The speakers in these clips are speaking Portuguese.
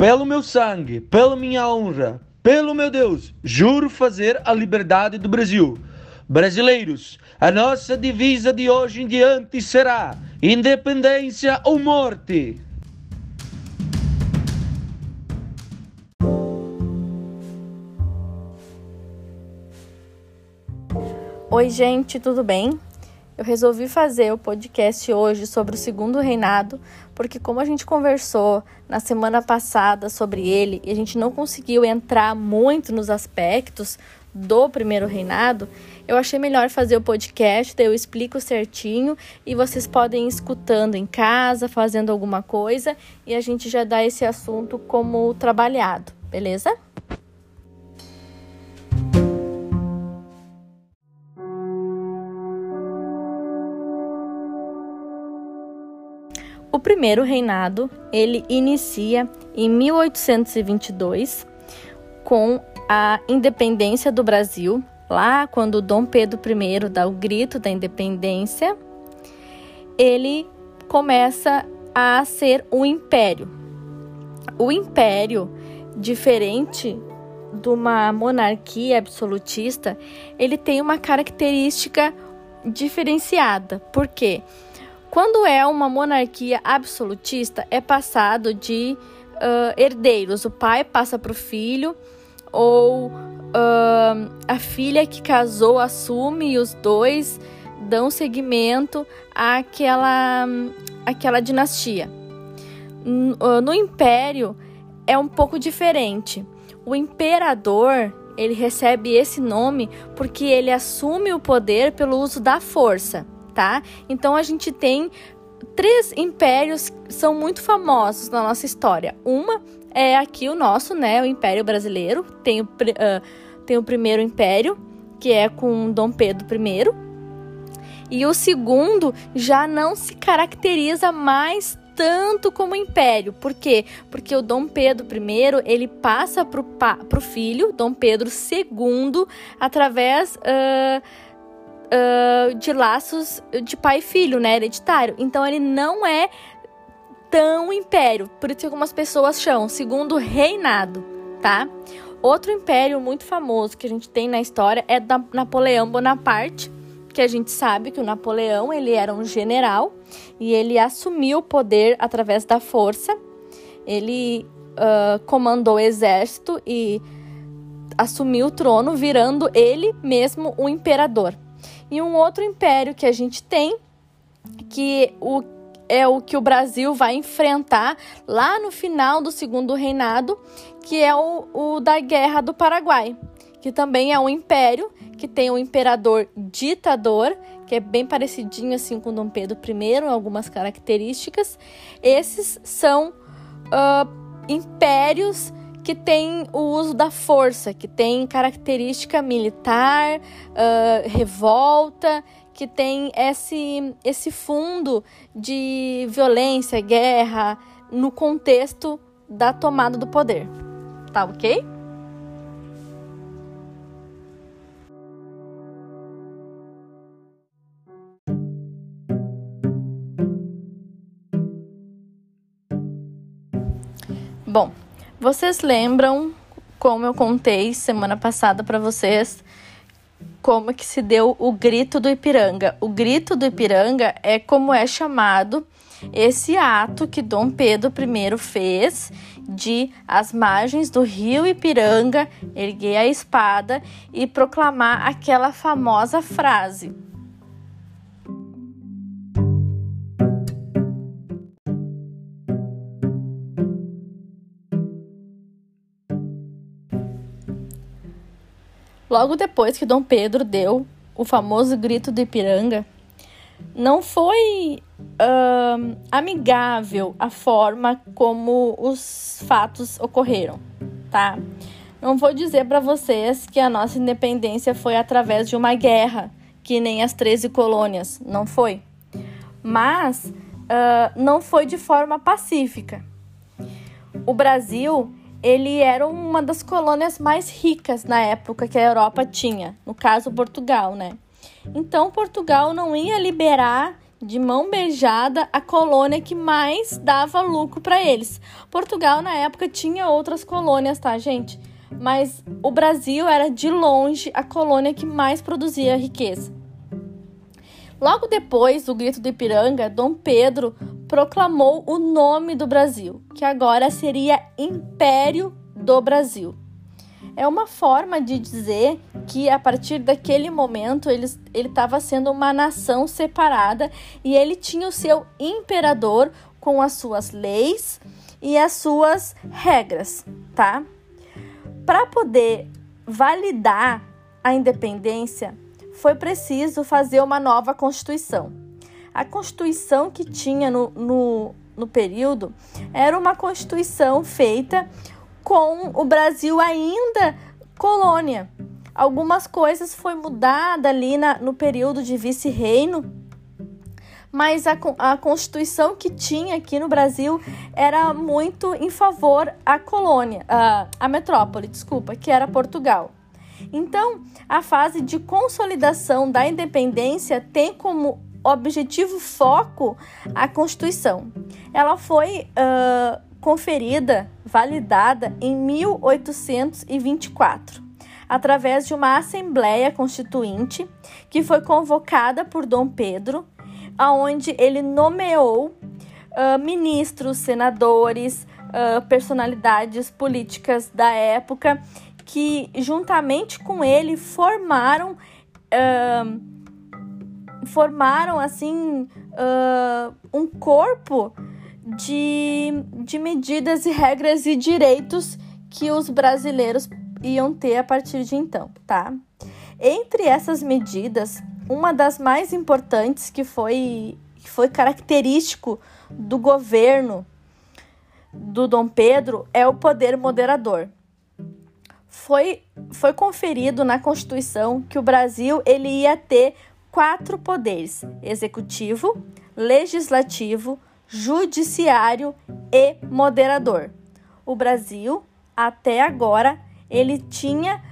pelo meu sangue, pela minha honra, pelo meu Deus, juro fazer a liberdade do Brasil. Brasileiros, a nossa divisa de hoje em diante será independência ou morte. Oi, gente, tudo bem? Eu resolvi fazer o podcast hoje sobre o segundo reinado, porque como a gente conversou na semana passada sobre ele e a gente não conseguiu entrar muito nos aspectos do primeiro reinado, eu achei melhor fazer o podcast, daí eu explico certinho e vocês podem ir escutando em casa, fazendo alguma coisa e a gente já dá esse assunto como trabalhado, beleza? O primeiro reinado, ele inicia em 1822 com a independência do Brasil, lá quando Dom Pedro I dá o grito da independência, ele começa a ser um império. O império, diferente de uma monarquia absolutista, ele tem uma característica diferenciada. Por quê? Porque quando é uma monarquia absolutista, é passado de uh, herdeiros. O pai passa para o filho, ou uh, a filha que casou assume e os dois dão seguimento àquela, àquela dinastia. No, no império é um pouco diferente. O imperador ele recebe esse nome porque ele assume o poder pelo uso da força tá? Então a gente tem três impérios que são muito famosos na nossa história. Uma é aqui o nosso, né, o Império Brasileiro. Tem o, uh, tem o primeiro império, que é com Dom Pedro I. E o segundo já não se caracteriza mais tanto como império. Por quê? Porque o Dom Pedro I ele passa para o filho, Dom Pedro II, através uh, uh, de laços de pai e filho, né? Hereditário. Então ele não é tão império. Por isso que algumas pessoas chamam segundo reinado, tá? Outro império muito famoso que a gente tem na história é da Napoleão Bonaparte, que a gente sabe que o Napoleão ele era um general e ele assumiu o poder através da força. Ele uh, comandou o exército e assumiu o trono, virando ele mesmo o imperador. E um outro império que a gente tem, que o, é o que o Brasil vai enfrentar lá no final do segundo reinado, que é o, o da Guerra do Paraguai, que também é um império que tem um imperador ditador, que é bem parecidinho assim com Dom Pedro I, em algumas características. Esses são uh, impérios que tem o uso da força, que tem característica militar, uh, revolta, que tem esse, esse fundo de violência, guerra, no contexto da tomada do poder. Tá ok? Bom, vocês lembram como eu contei semana passada para vocês como que se deu o grito do Ipiranga? O grito do Ipiranga é como é chamado esse ato que Dom Pedro I fez de as margens do rio Ipiranga erguer a espada e proclamar aquela famosa frase: Logo depois que Dom Pedro deu o famoso grito do Ipiranga, não foi uh, amigável a forma como os fatos ocorreram, tá? Não vou dizer para vocês que a nossa independência foi através de uma guerra, que nem as 13 colônias, não foi. Mas uh, não foi de forma pacífica. O Brasil ele era uma das colônias mais ricas na época que a Europa tinha, no caso Portugal, né? Então Portugal não ia liberar de mão beijada a colônia que mais dava lucro para eles. Portugal na época tinha outras colônias, tá, gente? Mas o Brasil era de longe a colônia que mais produzia riqueza. Logo depois do grito do Ipiranga, Dom Pedro proclamou o nome do Brasil, que agora seria Império do Brasil. É uma forma de dizer que a partir daquele momento ele estava sendo uma nação separada e ele tinha o seu imperador com as suas leis e as suas regras, tá? Para poder validar a independência, foi preciso fazer uma nova Constituição. A Constituição que tinha no, no, no período era uma Constituição feita com o Brasil ainda colônia. Algumas coisas foi mudada ali na, no período de vice-reino, mas a, a Constituição que tinha aqui no Brasil era muito em favor à colônia, a, a metrópole, desculpa, que era Portugal. Então, a fase de consolidação da independência tem como objetivo foco a Constituição. Ela foi uh, conferida, validada em 1824, através de uma Assembleia Constituinte que foi convocada por Dom Pedro, aonde ele nomeou uh, ministros, senadores, uh, personalidades políticas da época que, juntamente com ele, formaram. Uh, formaram assim um corpo de, de medidas e regras e direitos que os brasileiros iam ter a partir de então, tá? Entre essas medidas, uma das mais importantes que foi, que foi característico do governo do Dom Pedro é o poder moderador. Foi, foi conferido na Constituição que o Brasil ele ia ter quatro poderes: executivo, legislativo, judiciário e moderador. O Brasil, até agora, ele tinha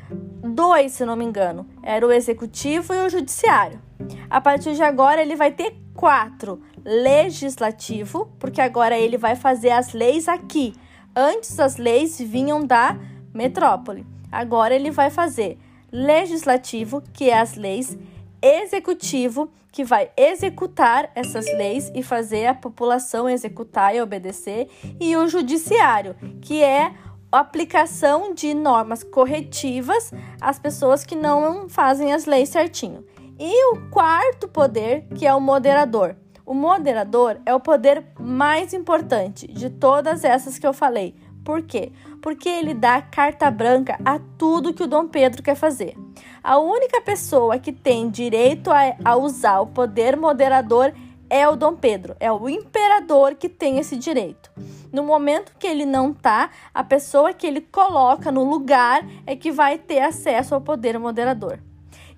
dois, se não me engano. Era o executivo e o judiciário. A partir de agora, ele vai ter quatro: legislativo, porque agora ele vai fazer as leis aqui. Antes as leis vinham da metrópole. Agora ele vai fazer legislativo, que é as leis executivo que vai executar essas leis e fazer a população executar e obedecer, e o judiciário, que é a aplicação de normas corretivas às pessoas que não fazem as leis certinho. E o quarto poder, que é o moderador. O moderador é o poder mais importante de todas essas que eu falei. Por quê? Porque ele dá carta branca a tudo que o Dom Pedro quer fazer. A única pessoa que tem direito a, a usar o poder moderador é o Dom Pedro, é o imperador que tem esse direito. No momento que ele não tá, a pessoa que ele coloca no lugar é que vai ter acesso ao poder moderador.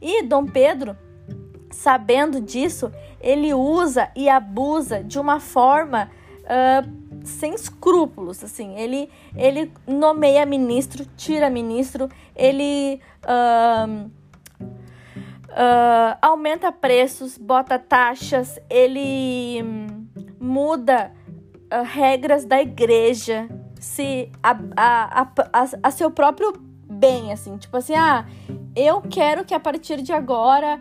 E Dom Pedro, sabendo disso, ele usa e abusa de uma forma uh, sem escrúpulos. Assim, ele, ele nomeia ministro, tira ministro, ele uh, uh, aumenta preços, bota taxas, ele hum, muda uh, regras da igreja, se a, a, a, a, seu próprio bem, assim, tipo assim, ah, eu quero que a partir de agora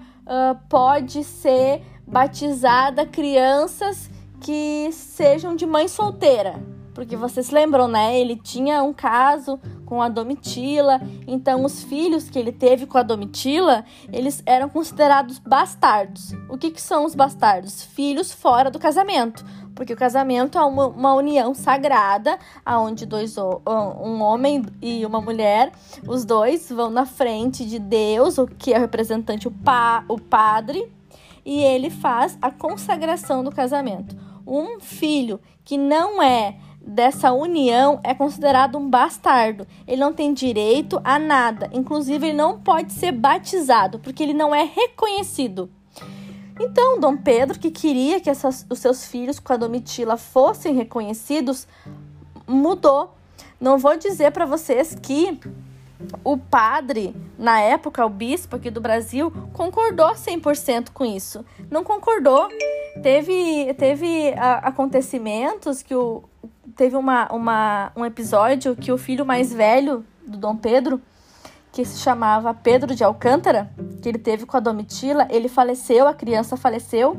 pode ser batizada crianças que sejam de mãe solteira. Porque vocês lembram, né? Ele tinha um caso com a Domitila, então os filhos que ele teve com a Domitila, eles eram considerados bastardos. O que, que são os bastardos? Filhos fora do casamento. Porque o casamento é uma, uma união sagrada, aonde dois um homem e uma mulher, os dois vão na frente de Deus, o que é o representante o, pa, o padre, e ele faz a consagração do casamento. Um filho que não é dessa união é considerado um bastardo. Ele não tem direito a nada. Inclusive, ele não pode ser batizado, porque ele não é reconhecido. Então, Dom Pedro, que queria que essas, os seus filhos com a Domitila fossem reconhecidos, mudou. Não vou dizer para vocês que o padre, na época, o bispo aqui do Brasil, concordou 100% com isso. Não concordou. Teve, teve acontecimentos que o, teve uma, uma, um episódio que o filho mais velho do Dom Pedro, que se chamava Pedro de Alcântara, que ele teve com a Domitila, ele faleceu, a criança faleceu,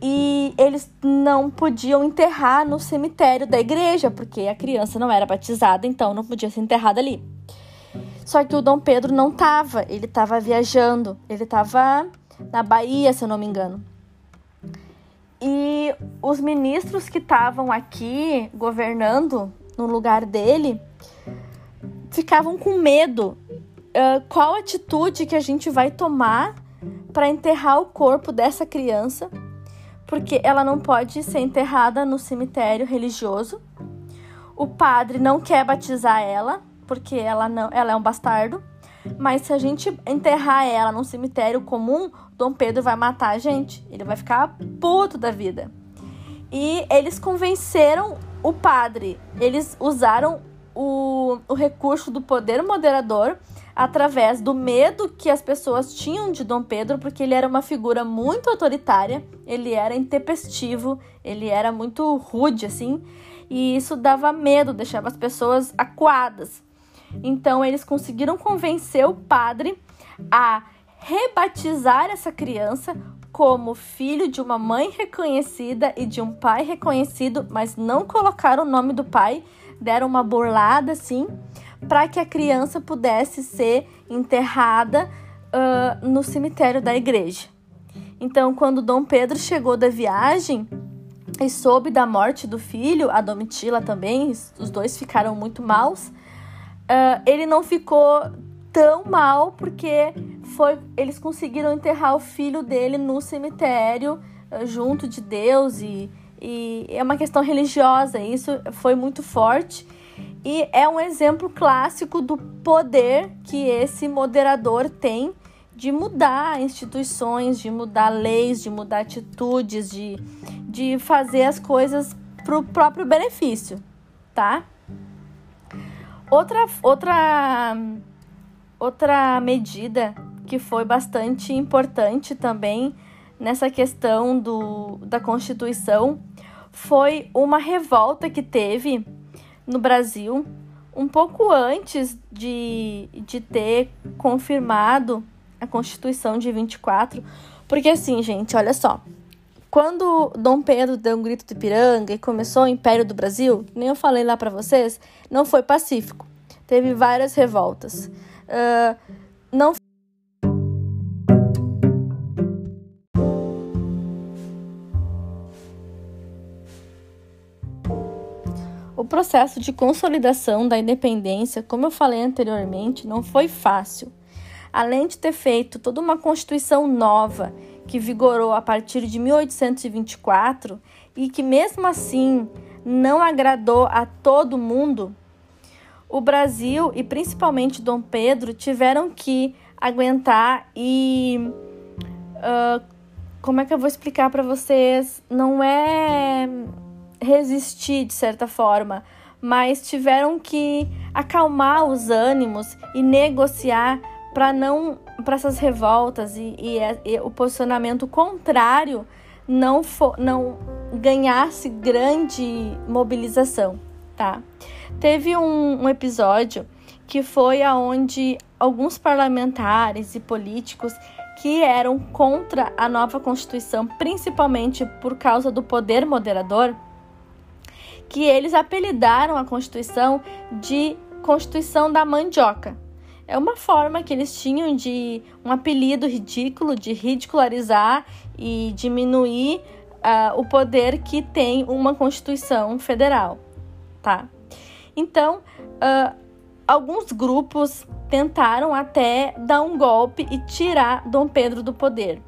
e eles não podiam enterrar no cemitério da igreja, porque a criança não era batizada, então não podia ser enterrada ali. Só que o Dom Pedro não estava, ele estava viajando, ele estava na Bahia, se eu não me engano. E os ministros que estavam aqui governando no lugar dele ficavam com medo. Uh, qual atitude que a gente vai tomar para enterrar o corpo dessa criança? Porque ela não pode ser enterrada no cemitério religioso. O padre não quer batizar ela, porque ela não, ela é um bastardo. Mas se a gente enterrar ela num cemitério comum, Dom Pedro vai matar a gente. Ele vai ficar puto da vida. E eles convenceram o padre. Eles usaram o, o recurso do poder moderador através do medo que as pessoas tinham de Dom Pedro, porque ele era uma figura muito autoritária, ele era intempestivo, ele era muito rude, assim, e isso dava medo, deixava as pessoas acuadas. Então eles conseguiram convencer o padre a rebatizar essa criança como filho de uma mãe reconhecida e de um pai reconhecido, mas não colocaram o nome do pai, deram uma burlada assim, para que a criança pudesse ser enterrada uh, no cemitério da igreja. Então, quando Dom Pedro chegou da viagem e soube da morte do filho, a Domitila também, os dois ficaram muito maus uh, ele não ficou tão mal porque foi eles conseguiram enterrar o filho dele no cemitério uh, junto de Deus e, e é uma questão religiosa isso foi muito forte e é um exemplo clássico do poder que esse moderador tem de mudar instituições, de mudar leis, de mudar atitudes, de, de fazer as coisas para o próprio benefício, tá? Outra, outra, outra medida que foi bastante importante também nessa questão do, da Constituição foi uma revolta que teve no Brasil um pouco antes de, de ter confirmado a Constituição de 24. Porque assim, gente, olha só. Quando Dom Pedro deu um grito de piranga e começou o Império do Brasil, nem eu falei lá para vocês, não foi pacífico. Teve várias revoltas. Uh, não O processo de consolidação da independência, como eu falei anteriormente, não foi fácil. Além de ter feito toda uma constituição nova que vigorou a partir de 1824 e que, mesmo assim, não agradou a todo mundo, o Brasil e principalmente Dom Pedro tiveram que aguentar e. Uh, como é que eu vou explicar para vocês? Não é resistir de certa forma, mas tiveram que acalmar os ânimos e negociar para não para essas revoltas e, e, e, o posicionamento contrário não for, não ganhasse grande mobilização, tá? Teve um, um episódio que foi aonde alguns parlamentares e políticos que eram contra a nova Constituição, principalmente por causa do poder moderador, que eles apelidaram a Constituição de Constituição da Mandioca. É uma forma que eles tinham de um apelido ridículo, de ridicularizar e diminuir uh, o poder que tem uma Constituição federal, tá? Então, uh, alguns grupos tentaram até dar um golpe e tirar Dom Pedro do poder.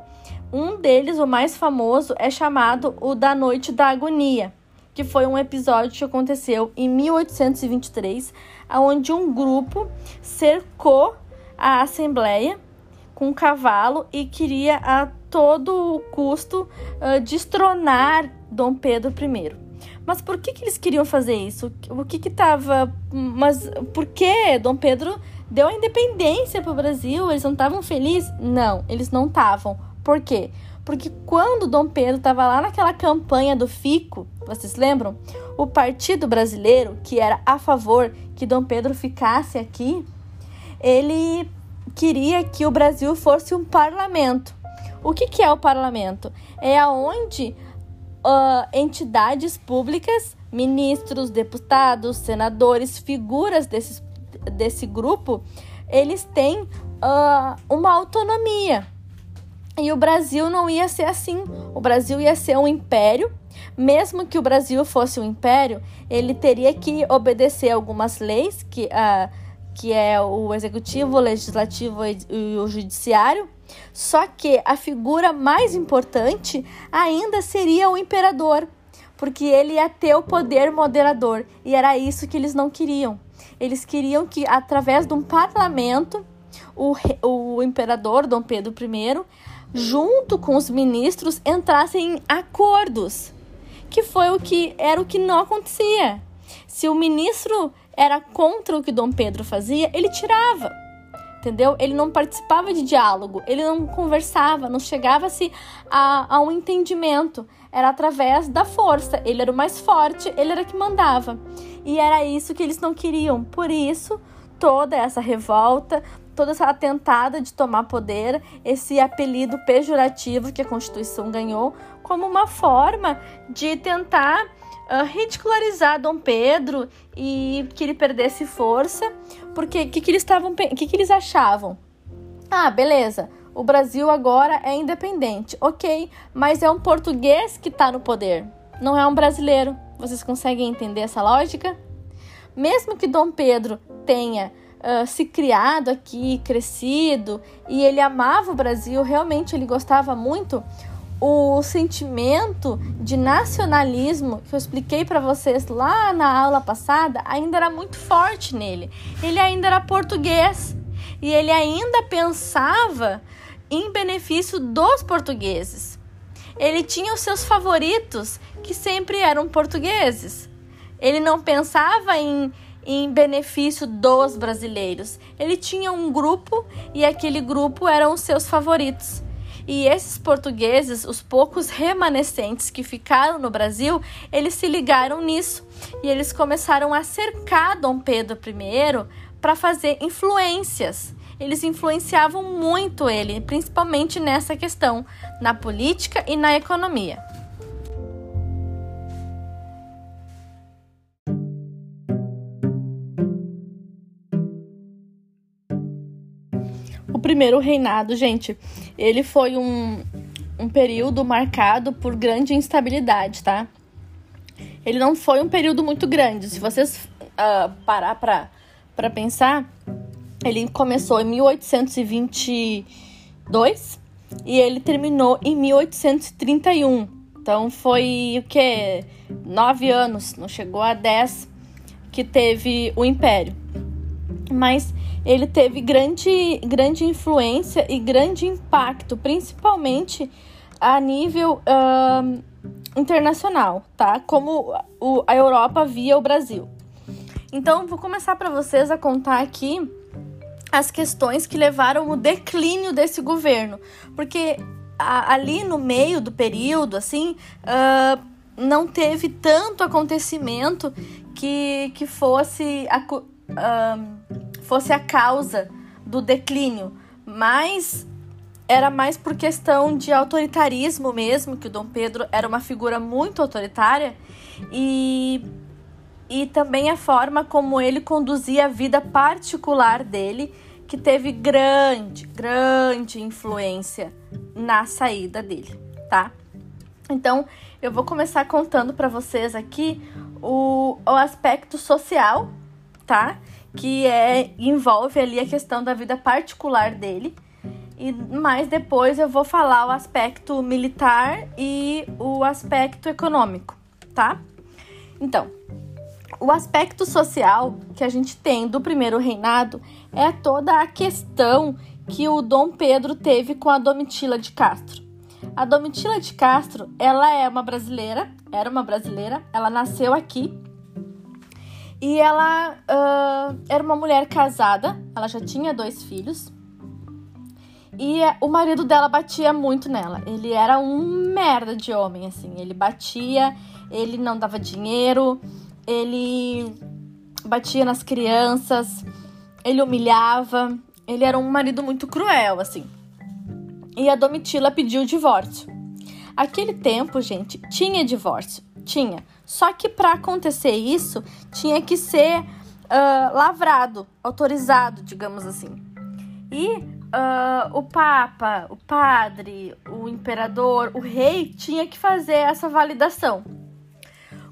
Um deles, o mais famoso, é chamado o da Noite da Agonia, que foi um episódio que aconteceu em 1823, onde um grupo cercou a Assembleia com um cavalo e queria a todo custo uh, destronar Dom Pedro I. Mas por que, que eles queriam fazer isso? O que que tava... Mas por que Dom Pedro deu a independência para o Brasil, eles não estavam felizes? Não, eles não estavam. Por quê? Porque quando Dom Pedro estava lá naquela campanha do Fico, vocês lembram? O Partido Brasileiro, que era a favor que Dom Pedro ficasse aqui, ele queria que o Brasil fosse um parlamento. O que, que é o parlamento? É aonde uh, entidades públicas, ministros, deputados, senadores, figuras desses, desse grupo, eles têm uh, uma autonomia e o Brasil não ia ser assim. O Brasil ia ser um império. Mesmo que o Brasil fosse um império, ele teria que obedecer algumas leis, que, uh, que é o executivo, o legislativo e o judiciário. Só que a figura mais importante ainda seria o imperador, porque ele ia ter o poder moderador. E era isso que eles não queriam. Eles queriam que, através de um parlamento, o, o imperador Dom Pedro I junto com os ministros, entrassem em acordos, que foi o que era o que não acontecia. Se o ministro era contra o que Dom Pedro fazia, ele tirava. Entendeu? Ele não participava de diálogo, ele não conversava, não chegava-se a, a um entendimento. Era através da força. Ele era o mais forte, ele era que mandava. E era isso que eles não queriam. Por isso, toda essa revolta, toda essa atentada de tomar poder, esse apelido pejorativo que a Constituição ganhou, como uma forma de tentar uh, ridicularizar Dom Pedro e que ele perdesse força, porque o que, que eles estavam, que, que eles achavam? Ah, beleza. O Brasil agora é independente, ok, mas é um português que está no poder, não é um brasileiro. Vocês conseguem entender essa lógica? Mesmo que Dom Pedro tenha se criado aqui, crescido, e ele amava o Brasil, realmente ele gostava muito, o sentimento de nacionalismo que eu expliquei para vocês lá na aula passada ainda era muito forte nele. Ele ainda era português e ele ainda pensava em benefício dos portugueses. Ele tinha os seus favoritos, que sempre eram portugueses. Ele não pensava em em benefício dos brasileiros. Ele tinha um grupo e aquele grupo eram os seus favoritos. E esses portugueses, os poucos remanescentes que ficaram no Brasil, eles se ligaram nisso e eles começaram a cercar Dom Pedro I para fazer influências. Eles influenciavam muito ele, principalmente nessa questão, na política e na economia. Primeiro reinado, gente, ele foi um, um período marcado por grande instabilidade, tá? Ele não foi um período muito grande. Se vocês uh, parar para pensar, ele começou em 1822 e ele terminou em 1831. Então foi o que? Nove anos, não chegou a dez que teve o Império. Mas ele teve grande, grande influência e grande impacto, principalmente a nível uh, internacional, tá? Como o, a Europa via o Brasil. Então, vou começar para vocês a contar aqui as questões que levaram o declínio desse governo, porque a, ali no meio do período, assim, uh, não teve tanto acontecimento que, que fosse uh, fosse a causa do declínio, mas era mais por questão de autoritarismo mesmo, que o Dom Pedro era uma figura muito autoritária e e também a forma como ele conduzia a vida particular dele, que teve grande, grande influência na saída dele, tá? Então, eu vou começar contando para vocês aqui o, o aspecto social, tá? Que é envolve ali a questão da vida particular dele. E mais depois eu vou falar o aspecto militar e o aspecto econômico, tá? Então, o aspecto social que a gente tem do primeiro reinado é toda a questão que o Dom Pedro teve com a Domitila de Castro. A Domitila de Castro, ela é uma brasileira, era uma brasileira, ela nasceu aqui E ela uh, era uma mulher casada, ela já tinha dois filhos. E o marido dela batia muito nela. Ele era um merda de homem, assim. Ele batia, ele não dava dinheiro, ele batia nas crianças, ele humilhava. Ele era um marido muito cruel, assim. E a Domitila pediu o divórcio. Aquele tempo, gente, tinha divórcio. Tinha. Só que para acontecer isso, tinha que ser uh, lavrado, autorizado, digamos assim. E uh, o Papa, o padre, o imperador, o rei tinha que fazer essa validação.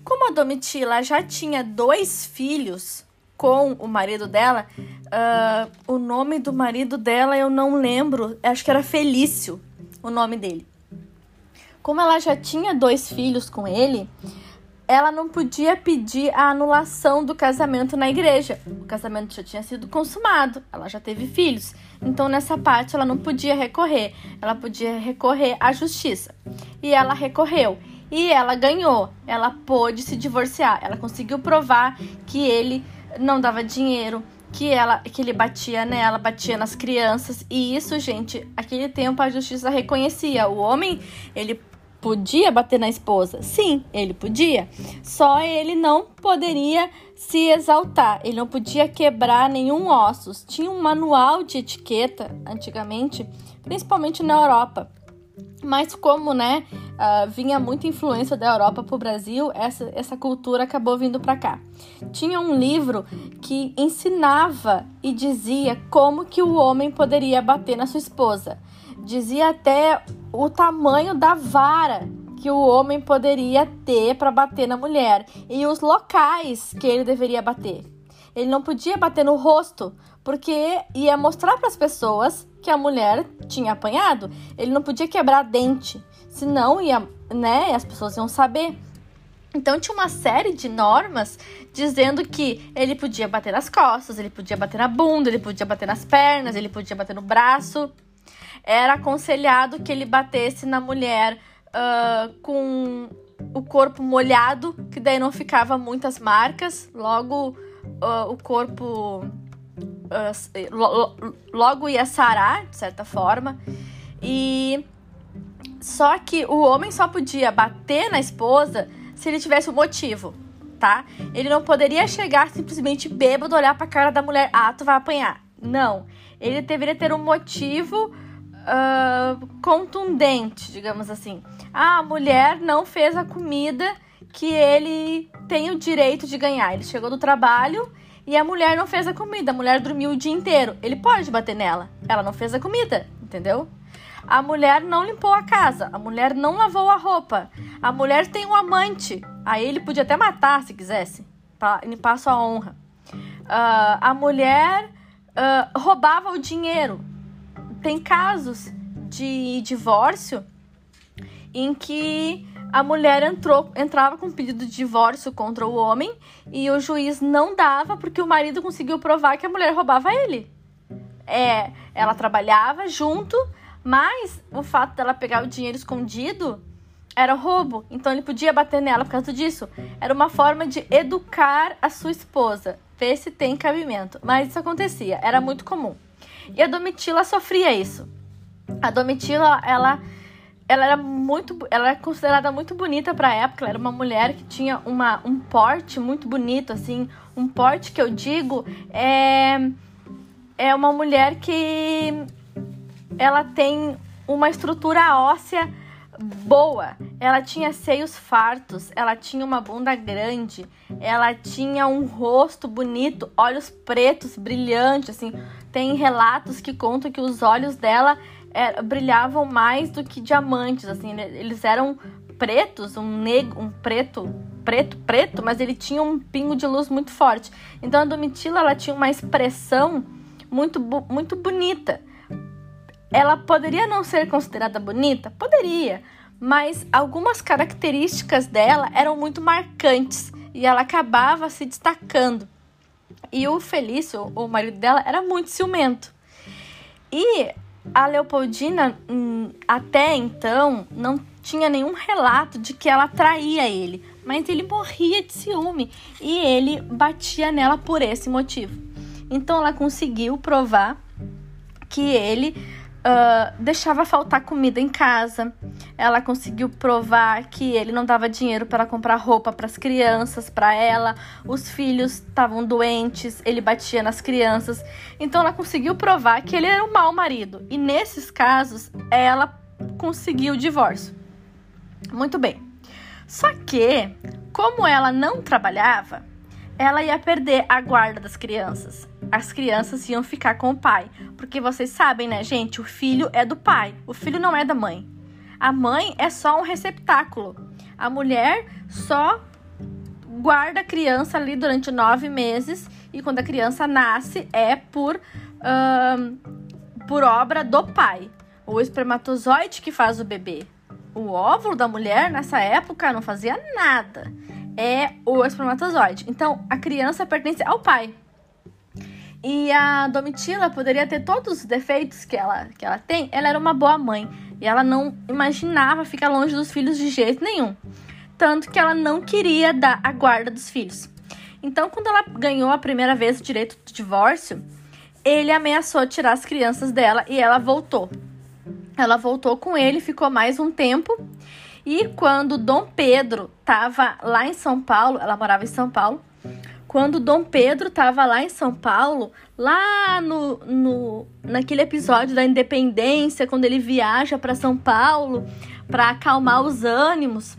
Como a Domitila já tinha dois filhos com o marido dela, uh, o nome do marido dela eu não lembro, acho que era Felício o nome dele. Como ela já tinha dois filhos com ele, ela não podia pedir a anulação do casamento na igreja. O casamento já tinha sido consumado, ela já teve filhos. Então, nessa parte, ela não podia recorrer. Ela podia recorrer à justiça. E ela recorreu. E ela ganhou. Ela pôde se divorciar. Ela conseguiu provar que ele não dava dinheiro, que ela que ele batia nela, batia nas crianças. E isso, gente, aquele tempo a justiça reconhecia. O homem, ele podia bater na esposa? Sim, ele podia. Só ele não poderia se exaltar, ele não podia quebrar nenhum ossos. Tinha um manual de etiqueta antigamente, principalmente na Europa. Mas como, né, uh, vinha muita influência da Europa para o Brasil, essa, essa cultura acabou vindo para cá. Tinha um livro que ensinava e dizia como que o homem poderia bater na sua esposa. Dizia até o tamanho da vara que o homem poderia ter para bater na mulher e os locais que ele deveria bater. Ele não podia bater no rosto, porque ia mostrar para as pessoas que a mulher tinha apanhado. Ele não podia quebrar dente, senão ia, né, as pessoas iam saber. Então tinha uma série de normas dizendo que ele podia bater nas costas, ele podia bater na bunda, ele podia bater nas pernas, ele podia bater no braço era aconselhado que ele batesse na mulher uh, com o corpo molhado, que daí não ficava muitas marcas, logo uh, o corpo uh, lo, logo ia sarar, de certa forma. E só que o homem só podia bater na esposa se ele tivesse um motivo, tá? Ele não poderia chegar simplesmente bêbado, olhar pra cara da mulher, ah, tu vai apanhar. Não. Ele deveria ter um motivo uh, contundente, digamos assim. Ah, a mulher não fez a comida que ele tem o direito de ganhar. Ele chegou do trabalho e a mulher não fez a comida. A mulher dormiu o dia inteiro. Ele pode bater nela. Ela não fez a comida, entendeu? A mulher não limpou a casa. A mulher não lavou a roupa. A mulher tem um amante. Aí ele podia até matar se quisesse, para limpar sua honra. Uh, a mulher uh, roubava o dinheiro tem casos de divórcio em que a mulher entrou, entrava com pedido de divórcio contra o homem e o juiz não dava porque o marido conseguiu provar que a mulher roubava ele. É, ela trabalhava junto, mas o fato dela pegar o dinheiro escondido era roubo, então ele podia bater nela por causa disso. Era uma forma de educar a sua esposa, ver se tem cabimento. Mas isso acontecia, era muito comum. E a Domitila sofria isso. A Domitila, ela ela era muito ela era considerada muito bonita para a época, ela era uma mulher que tinha uma, um porte muito bonito assim, um porte que eu digo é é uma mulher que ela tem uma estrutura óssea boa. Ela tinha seios fartos, ela tinha uma bunda grande, ela tinha um rosto bonito, olhos pretos, brilhantes, assim. Tem relatos que contam que os olhos dela é, brilhavam mais do que diamantes, assim. Eles eram pretos, um negro, um preto, preto, preto, mas ele tinha um pingo de luz muito forte. Então a Domitila, ela tinha uma expressão muito, muito bonita ela poderia não ser considerada bonita? Poderia, mas algumas características dela eram muito marcantes e ela acabava se destacando. E o Felício, o marido dela, era muito ciumento. E a Leopoldina, hum, até então, não tinha nenhum relato de que ela traía ele. mas ele morria de ciúme e ele batia nela por esse motivo. Então ela conseguiu provar que ele uh, deixava faltar comida em casa. Ela conseguiu provar que ele não dava dinheiro para comprar roupa para as crianças, para ela. Os filhos estavam doentes, ele batia nas crianças. Então ela conseguiu provar que ele era um mau marido. E nesses casos, ela conseguiu o divórcio. Muito bem. Só que, como ela não trabalhava, ela ia perder a guarda das crianças. As crianças iam ficar com o pai. Porque vocês sabem, né, gente? O filho é do pai, o filho não é da mãe. A mãe é só um receptáculo. A mulher só guarda a criança ali durante nove meses e quando a criança nasce é por, por obra do pai. O espermatozoide que faz o bebê. O óvulo da mulher nessa época não fazia nada. É o espermatozoide. Então a criança pertence ao pai. E a Domitila poderia ter todos os defeitos que ela, que ela tem. Ela era uma boa mãe. E ela não imaginava ficar longe dos filhos de jeito nenhum. Tanto que ela não queria dar a guarda dos filhos. Então, quando ela ganhou a primeira vez o direito do divórcio, ele ameaçou tirar as crianças dela e ela voltou. Ela voltou com ele, ficou mais um tempo. E quando Dom Pedro estava lá em São Paulo, ela morava em São Paulo. Quando Dom Pedro estava lá em São Paulo, lá no, no naquele episódio da Independência, quando ele viaja para São Paulo para acalmar os ânimos,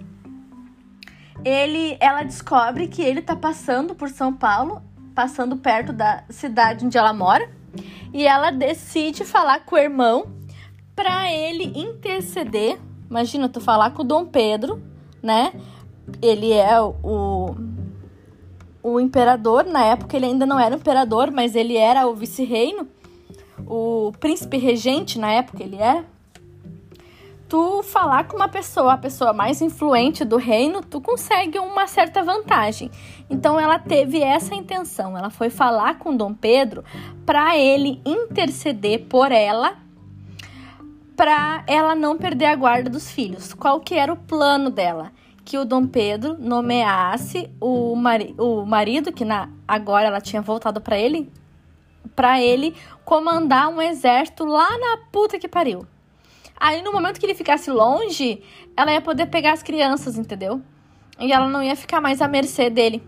ele, ela descobre que ele está passando por São Paulo, passando perto da cidade onde ela mora, e ela decide falar com o irmão para ele interceder. Imagina tu falar com o Dom Pedro, né? Ele é o, o imperador, na época ele ainda não era imperador, mas ele era o vice-reino, o príncipe regente, na época ele era. Tu falar com uma pessoa, a pessoa mais influente do reino, tu consegue uma certa vantagem. Então ela teve essa intenção, ela foi falar com Dom Pedro para ele interceder por ela para ela não perder a guarda dos filhos. Qual que era o plano dela? Que o Dom Pedro nomeasse o, mari o marido, que na, agora ela tinha voltado para ele, para ele comandar um exército lá na puta que pariu. Aí no momento que ele ficasse longe, ela ia poder pegar as crianças, entendeu? E ela não ia ficar mais à mercê dele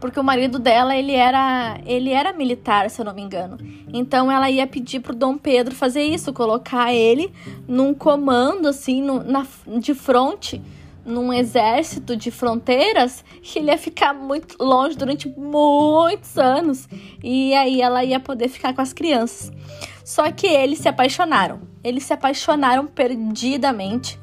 porque o marido dela ele era ele era militar, se eu não me engano. Então ela ia pedir pro Dom Pedro fazer isso, colocar ele num comando assim, no, na, de fronte, num exército de fronteiras, que ele ia ficar muito longe durante muitos anos e aí ela ia poder ficar com as crianças. Só que eles se apaixonaram. Eles se apaixonaram perdidamente.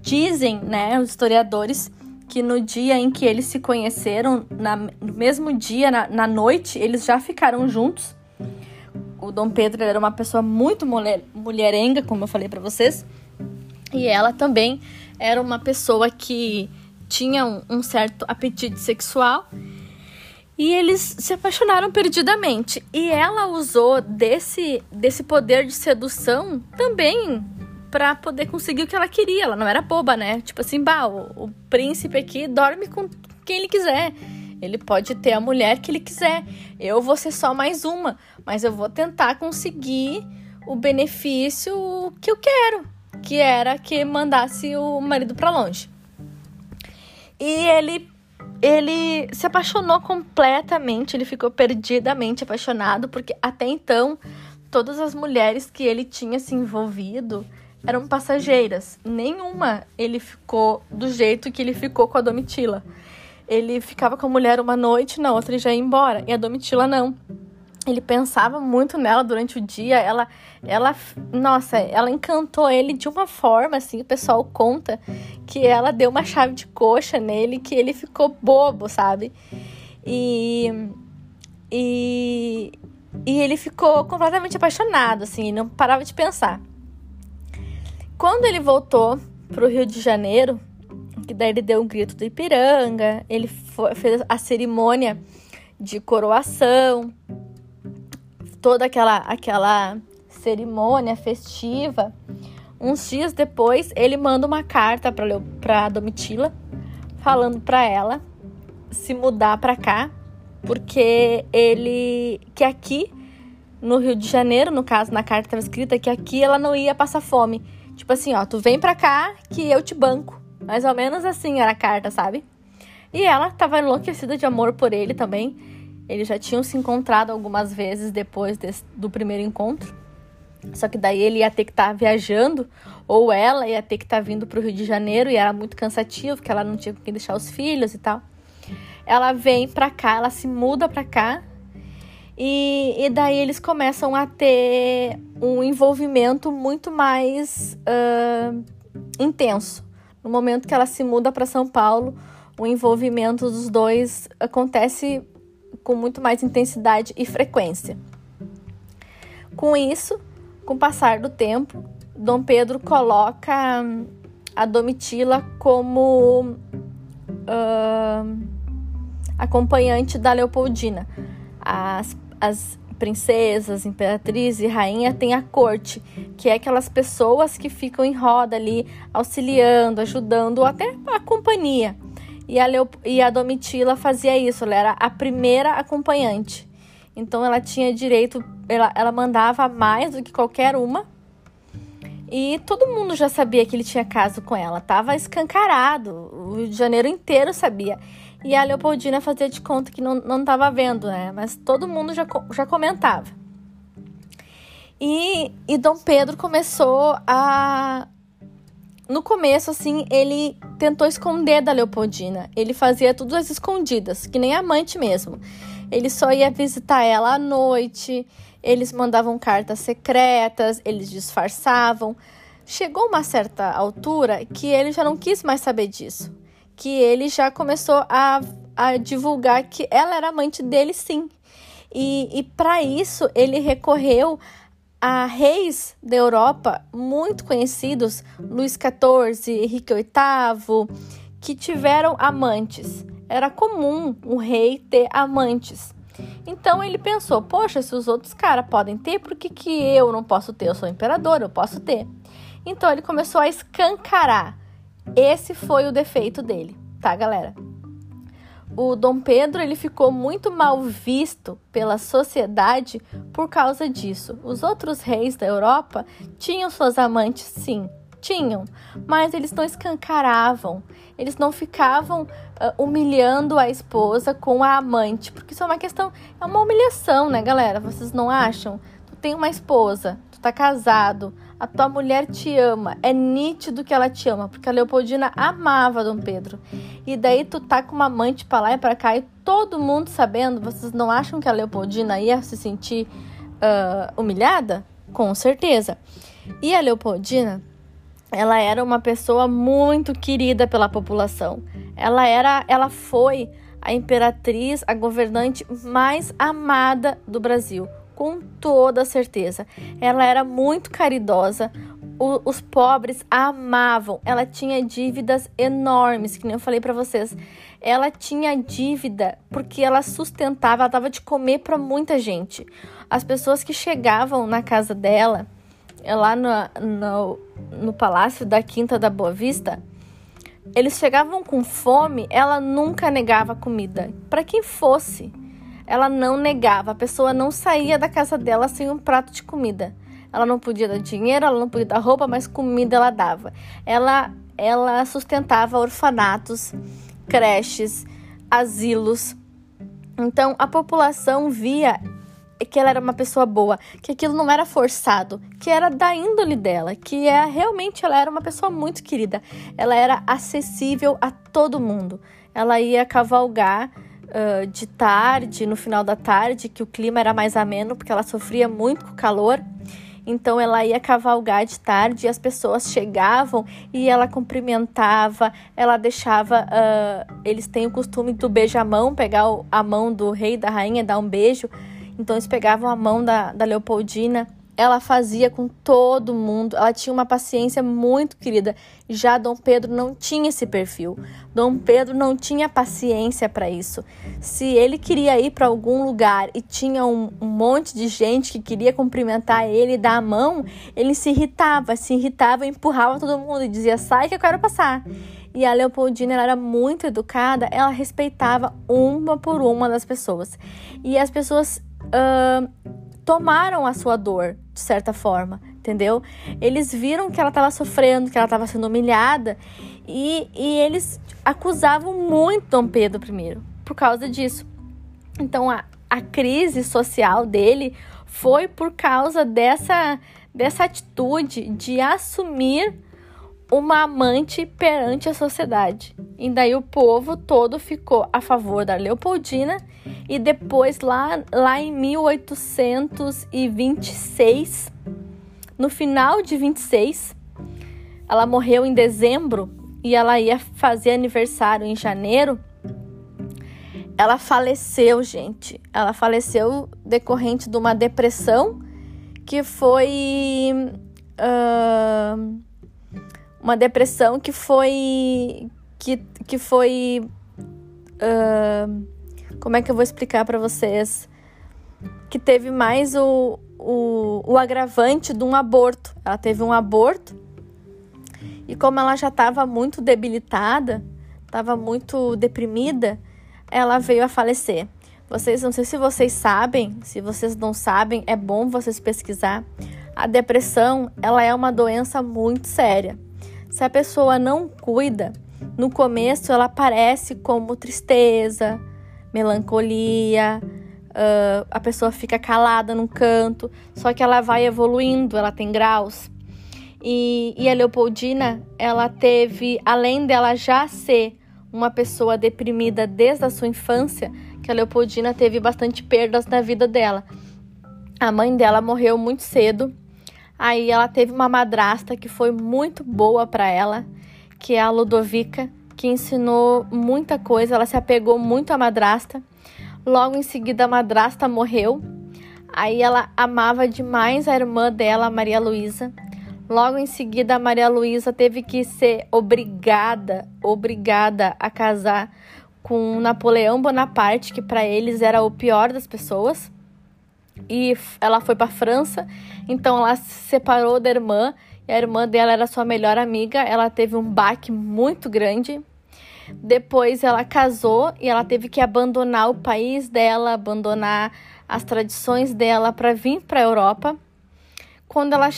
Dizem, né, os historiadores que no dia em que eles se conheceram, na, no mesmo dia, na, na noite, eles já ficaram juntos. O Dom Pedro era uma pessoa muito mulher, mulherenga, como eu falei para vocês. E ela também era uma pessoa que tinha um, um, certo apetite sexual. E eles se apaixonaram perdidamente. E ela usou desse, desse poder de sedução também para poder conseguir o que ela queria. Ela não era boba, né? Tipo assim, bah, o, o príncipe aqui dorme com quem ele quiser. Ele pode ter a mulher que ele quiser. Eu vou ser só mais uma, mas eu vou tentar conseguir o benefício que eu quero, que era que mandasse o marido para longe. E ele ele se apaixonou completamente, ele ficou perdidamente apaixonado, porque até então todas as mulheres que ele tinha se envolvido, eram passageiras. Nenhuma ele ficou do jeito que ele ficou com a Domitila. Ele ficava com a mulher uma noite, na outra ele já ia embora. E a Domitila não. Ele pensava muito nela durante o dia. Ela, ela, nossa, ela encantou ele de uma forma assim. O pessoal conta que ela deu uma chave de coxa nele, que ele ficou bobo, sabe? E, e, e ele ficou completamente apaixonado, assim, não parava de pensar. Quando ele voltou pro Rio de Janeiro, que daí ele deu um grito do Ipiranga, ele foi, fez a cerimônia de coroação, toda aquela aquela cerimônia festiva. Uns dias depois, ele manda uma carta para Domitila falando para ela se mudar para cá, porque ele que aqui no Rio de Janeiro, no caso na carta estava escrita que aqui ela não ia passar fome. Tipo assim, ó, tu vem pra cá que eu te banco. Mais ou menos assim era a carta, sabe? E ela tava enlouquecida de amor por ele também. Eles já tinham se encontrado algumas vezes depois desse, do primeiro encontro. Só que daí ele ia ter que estar tá viajando, ou ela ia ter que estar tá vindo para o Rio de Janeiro, e era muito cansativo, porque ela não tinha com quem deixar os filhos e tal. Ela vem para cá, ela se muda para cá, e, e, daí eles começam a ter um envolvimento muito mais uh, intenso. No momento que ela se muda para São Paulo, o envolvimento dos dois acontece com muito mais intensidade e frequência. Com isso, com o passar do tempo, Dom Pedro coloca a Domitila como uh, acompanhante da Leopoldina. As, as princesas, imperatriz e rainha têm a corte, que é aquelas pessoas que ficam em roda ali, auxiliando, ajudando, ou até a companhia. E a, Leop e a Domitila fazia isso, ela era a primeira acompanhante. Então ela tinha direito, ela, ela mandava mais do que qualquer uma. E todo mundo já sabia que ele tinha caso com ela, tava escancarado, o Rio de Janeiro inteiro sabia. E a Leopoldina fazia de conta que não, não vendo, né? Mas todo mundo já, já comentava. E, e Dom Pedro começou a. No começo, assim, ele tentou esconder da Leopoldina. Ele fazia tudo às escondidas, que nem amante mesmo. Ele só ia visitar ela à noite, eles mandavam cartas secretas, eles disfarçavam. Chegou uma certa altura que ele já não quis mais saber disso. Que ele já começou a, a divulgar que ela era amante dele, sim. E, e para isso ele recorreu a reis da Europa muito conhecidos, Luís XIV, Henrique VIII, que tiveram amantes. Era comum um rei ter amantes. Então ele pensou: poxa, se os outros caras podem ter, por que, que eu não posso ter? Eu sou imperador, eu posso ter. Então ele começou a escancarar. Esse foi o defeito dele, tá, galera? O Dom Pedro ele ficou muito mal visto pela sociedade por causa disso. Os outros reis da Europa tinham suas amantes, sim, tinham, mas eles não escancaravam, eles não ficavam uh, humilhando a esposa com a amante, porque isso é uma questão, é uma humilhação, né, galera? Vocês não acham? Tu tem uma esposa, tu tá casado, a tua mulher te ama, é nítido que ela te ama, porque a Leopoldina amava Dom Pedro. E daí tu tá com uma amante para lá e para cá e todo mundo sabendo, vocês não acham que a Leopoldina ia se sentir uh, humilhada? Com certeza. E a Leopoldina ela era uma pessoa muito querida pela população. Ela era, ela foi a imperatriz, a governante mais amada do Brasil, com toda certeza. Ela era muito caridosa, o, os pobres a amavam. Ela tinha dívidas enormes, que nem eu falei para vocês. Ela tinha dívida porque ela sustentava, ela dava de comer para muita gente. As pessoas que chegavam na casa dela, lá no, no, no palácio da Quinta da Boa Vista, eles chegavam com fome, ela nunca negava comida. Para quem fosse, ela não negava. A pessoa não saía da casa dela sem um prato de comida. Ela não podia dar dinheiro, ela não podia dar roupa, mas comida ela dava. Ela, ela sustentava orfanatos, creches, asilos. Então a população via que ela era uma pessoa boa, que aquilo não era forçado, que era da índole dela, que é realmente ela era uma pessoa muito querida. Ela era acessível a todo mundo. Ela ia cavalgar uh, de tarde, no final da tarde, que o clima era mais ameno, porque ela sofria muito com o calor. Então ela ia cavalgar de tarde e as pessoas chegavam e ela cumprimentava, ela deixava. Uh, eles têm o costume do beijamão, pegar a mão do rei, da rainha, dar um beijo. Então eles pegavam a mão da, da Leopoldina, ela fazia com todo mundo, ela tinha uma paciência muito querida. Já Dom Pedro não tinha esse perfil. Dom Pedro não tinha paciência para isso. Se ele queria ir para algum lugar e tinha um, um, monte de gente que queria cumprimentar ele e dar a mão, ele se irritava, se irritava, empurrava todo mundo e dizia: sai que eu quero passar. E a Leopoldina era muito educada, ela respeitava uma por uma das pessoas. E as pessoas uh, tomaram a sua dor, de certa forma, entendeu? Eles viram que ela estava sofrendo, que ela estava sendo humilhada, e, e eles acusavam muito Dom Pedro I por causa disso. Então a, a crise social dele foi por causa dessa, dessa atitude de assumir uma amante perante a sociedade. E daí o povo todo ficou a favor da Leopoldina e depois lá, lá em 1826, no final de 26, ela morreu em dezembro e ela ia fazer aniversário em janeiro. Ela faleceu, gente. Ela faleceu decorrente de uma depressão que foi uh, uma depressão que foi que, que foi uh, como é que eu vou explicar para vocês que teve mais o, o, o agravante de um aborto. Ela teve um aborto e como ela já estava muito debilitada, estava muito deprimida, ela veio a falecer. Vocês não sei se vocês sabem, se vocês não sabem, é bom vocês pesquisar. A depressão, ela é uma doença muito séria. Se a pessoa não cuida, no começo ela aparece como tristeza, melancolia, uh, a pessoa fica calada num canto, só que ela vai evoluindo, ela tem graus. E, e a Leopoldina, ela teve, além dela já ser uma pessoa deprimida desde a sua infância, que a Leopoldina teve bastante perdas na vida dela. A mãe dela morreu muito cedo Aí ela teve uma madrasta que foi muito boa para ela, que é a Ludovica, que ensinou muita coisa, ela se apegou muito à madrasta. Logo em seguida a madrasta morreu. Aí ela amava demais a irmã dela, a Maria Luísa. Logo em seguida a Maria Luísa teve que ser obrigada, obrigada a casar com Napoleão Bonaparte, que para eles era o pior das pessoas e ela foi para França, então ela se separou da irmã e a irmã dela era sua melhor amiga. Ela teve um baque muito grande. Depois ela casou e ela teve que abandonar o país dela, abandonar as tradições dela para vir para a Europa. Quando ela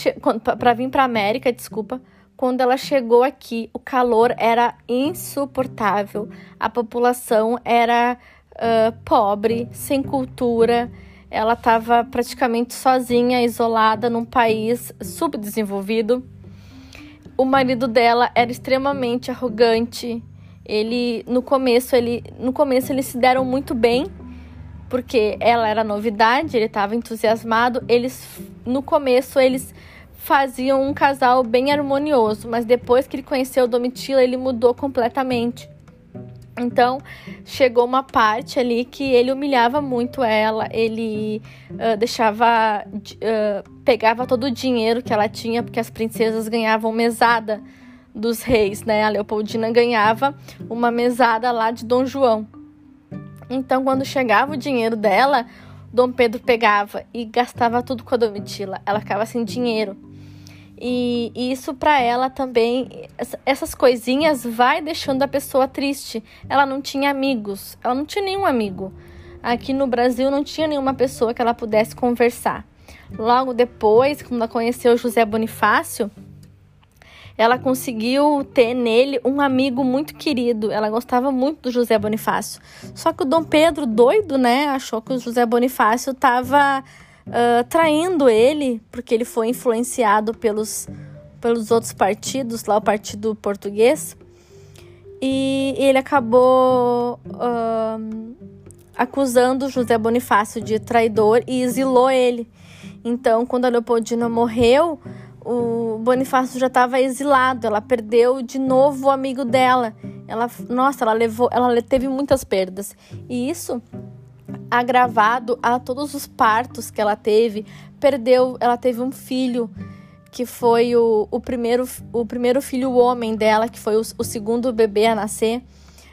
para vir para América, desculpa. Quando ela chegou aqui, o calor era insuportável. A população era uh, pobre, sem cultura ela estava praticamente sozinha, isolada num país subdesenvolvido. O marido dela era extremamente arrogante. Ele no começo ele no começo eles se deram muito bem, porque ela era novidade, ele estava entusiasmado. Eles no começo eles faziam um casal bem harmonioso, mas depois que ele conheceu Domitila, ele mudou completamente. Então, chegou uma parte ali que ele humilhava muito ela, ele uh, deixava, uh, pegava todo o dinheiro que ela tinha, porque as princesas ganhavam mesada dos reis, né? A Leopoldina ganhava uma mesada lá de Dom João. Então, quando chegava o dinheiro dela, Dom Pedro pegava e gastava tudo com a Domitila. Ela ficava sem dinheiro. E, isso para ela também, essas coisinhas vai deixando a pessoa triste. Ela não tinha amigos, ela não tinha nenhum amigo. Aqui no Brasil não tinha nenhuma pessoa que ela pudesse conversar. Logo depois, quando ela conheceu José Bonifácio, ela conseguiu ter nele um amigo muito querido. Ela gostava muito do José Bonifácio. Só que o Dom Pedro, doido, né, achou que o José Bonifácio estava uh, traindo ele, porque ele foi influenciado pelos, pelos outros partidos, lá o Partido Português, e ele acabou uh, acusando José Bonifácio de traidor e exilou ele. Então, quando a Leopoldina morreu, o Bonifácio já estava exilado, ela perdeu de novo o amigo dela. Ela, nossa, ela levou, ela teve muitas perdas. E isso agravado a todos os partos que ela teve. Perdeu, ela teve um filho que foi o, o, primeiro, o primeiro filho homem dela, que foi o, o segundo bebê a nascer.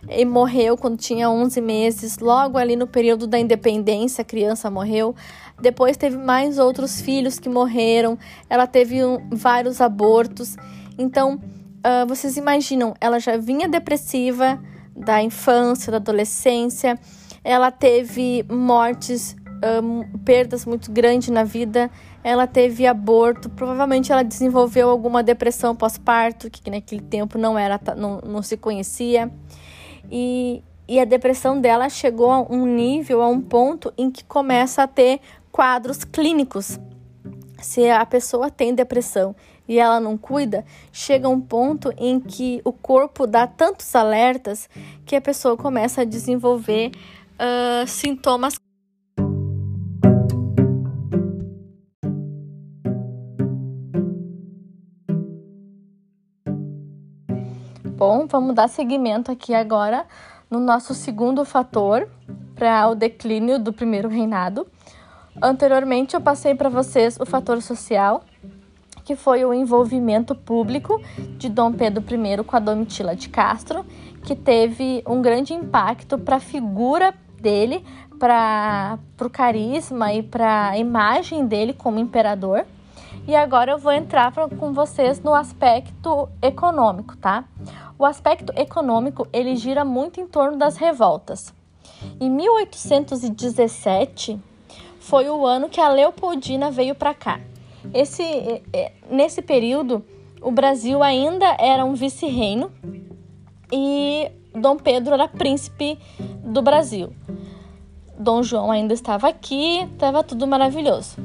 E morreu quando tinha 11 meses. Logo ali no período da independência, a criança morreu. Depois teve mais outros filhos que morreram. Ela teve um, vários abortos. Então, uh, vocês imaginam, ela já vinha depressiva da infância, da adolescência, ela teve mortes, um, perdas muito grandes na vida, ela teve aborto, provavelmente ela desenvolveu alguma depressão pós-parto, que naquele tempo não era, não, não se conhecia. E, e a depressão dela chegou a um nível, a um ponto em que começa a ter quadros clínicos. Se a pessoa tem depressão e ela não cuida, chega um ponto em que o corpo dá tantos alertas que a pessoa começa a desenvolver uh, sintomas. Bom, vamos dar seguimento aqui agora no nosso segundo fator para o declínio do primeiro reinado. Anteriormente, eu passei para vocês o fator social, que foi o envolvimento público de Dom Pedro I com a Domitila de Castro, que teve um grande impacto para a figura dele, para o carisma e para a imagem dele como imperador. E agora eu vou entrar pra, com vocês no aspecto econômico, tá? O aspecto econômico ele gira muito em torno das revoltas. Em 1817 foi o ano que a Leopoldina veio para cá. Esse, nesse período, o Brasil ainda era um vice-reino e Dom Pedro era príncipe do Brasil. Dom João ainda estava aqui, estava tudo maravilhoso.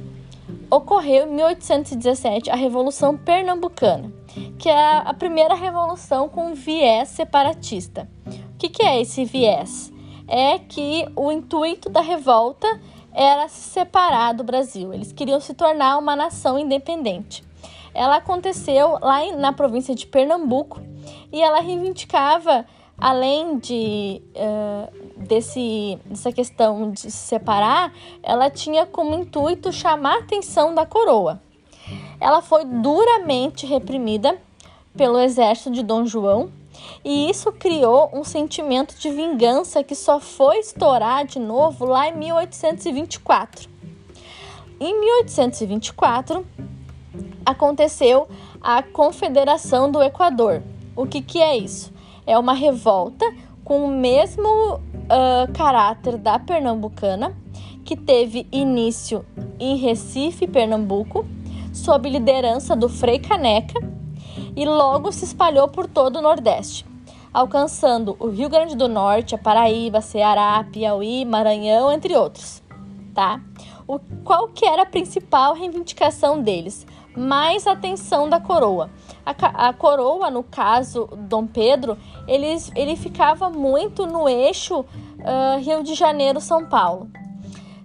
Ocorreu em 1817 a Revolução Pernambucana que é a primeira revolução com viés separatista. O que, que é esse viés? É que o intuito da revolta era se separar do Brasil. Eles queriam se tornar uma nação independente. Ela aconteceu lá na província de Pernambuco e ela reivindicava, além de uh, desse, dessa questão de se separar, ela tinha como intuito chamar a atenção da coroa ela foi duramente reprimida pelo exército de Dom João e isso criou um sentimento de vingança que só foi estourar de novo lá em 1824. Em 1824 aconteceu a Confederação do Equador. O que, que é isso? É uma revolta com o mesmo uh, caráter da pernambucana, que teve início em Recife, Pernambuco, sob liderança do Frei Caneca e logo se espalhou por todo o Nordeste, alcançando o Rio Grande do Norte, a Paraíba, Ceará, Piauí, Maranhão, entre outros. Tá? O, qual que era a principal reivindicação deles? Mais atenção da coroa. A, a coroa, no caso Dom Pedro, ele, ele ficava muito no eixo uh, Rio de Janeiro-São Paulo.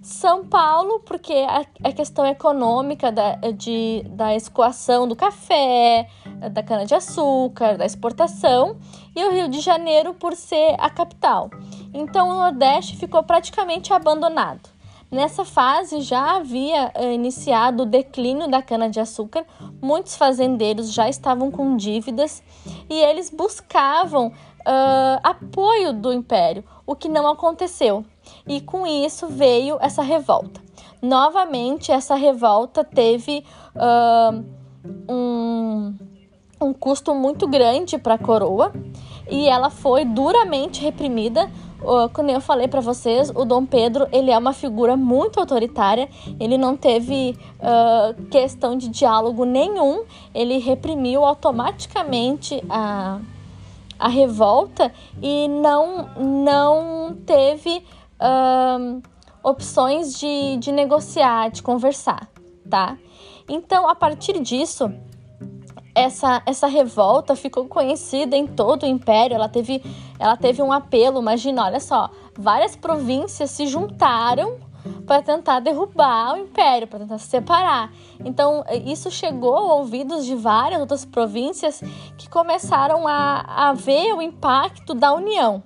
São Paulo, porque a, a questão econômica da, de, da escoação do café, da cana-de-açúcar, da exportação, e o Rio de Janeiro por ser a capital. Então o Nordeste ficou praticamente abandonado. Nessa fase já havia uh, iniciado o declínio da cana-de-açúcar, muitos fazendeiros já estavam com dívidas e eles buscavam uh, apoio do império, o que não aconteceu e com isso veio essa revolta. Novamente, essa revolta teve uh, um, um custo muito grande para a coroa e ela foi duramente reprimida. Como eu falei para vocês, o Dom Pedro ele é uma figura muito autoritária. Ele não teve uh, questão de diálogo nenhum. Ele reprimiu automaticamente a, a revolta e não não teve uh, opções de, de negociar, de conversar, tá? Então, a partir disso, essa, essa revolta ficou conhecida em todo o império. Ela teve, ela teve um apelo. Imagina, olha só, várias províncias se juntaram para tentar derrubar o império, para tentar se separar. Então, isso chegou a ouvidos de várias outras províncias que começaram a, a ver o impacto da união.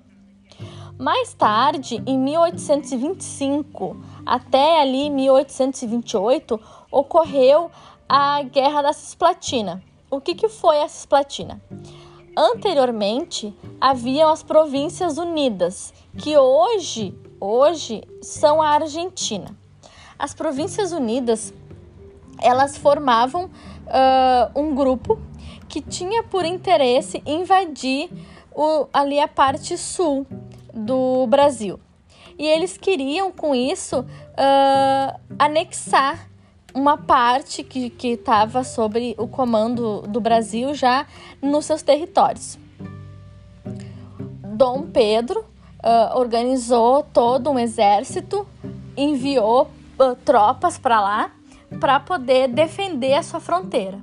Mais tarde, em 1825 até ali 1828, ocorreu a Guerra da Cisplatina. O que, que foi a Cisplatina? Anteriormente, haviam as Províncias Unidas, que hoje, hoje são a Argentina. As Províncias Unidas, elas formavam uh, um grupo que tinha por interesse invadir o, ali a parte sul do Brasil. E eles queriam, com isso, uh, anexar uma parte que estava sobre o comando do Brasil já nos seus territórios. Dom Pedro uh, organizou todo um exército, enviou uh, tropas para lá para poder defender a sua fronteira.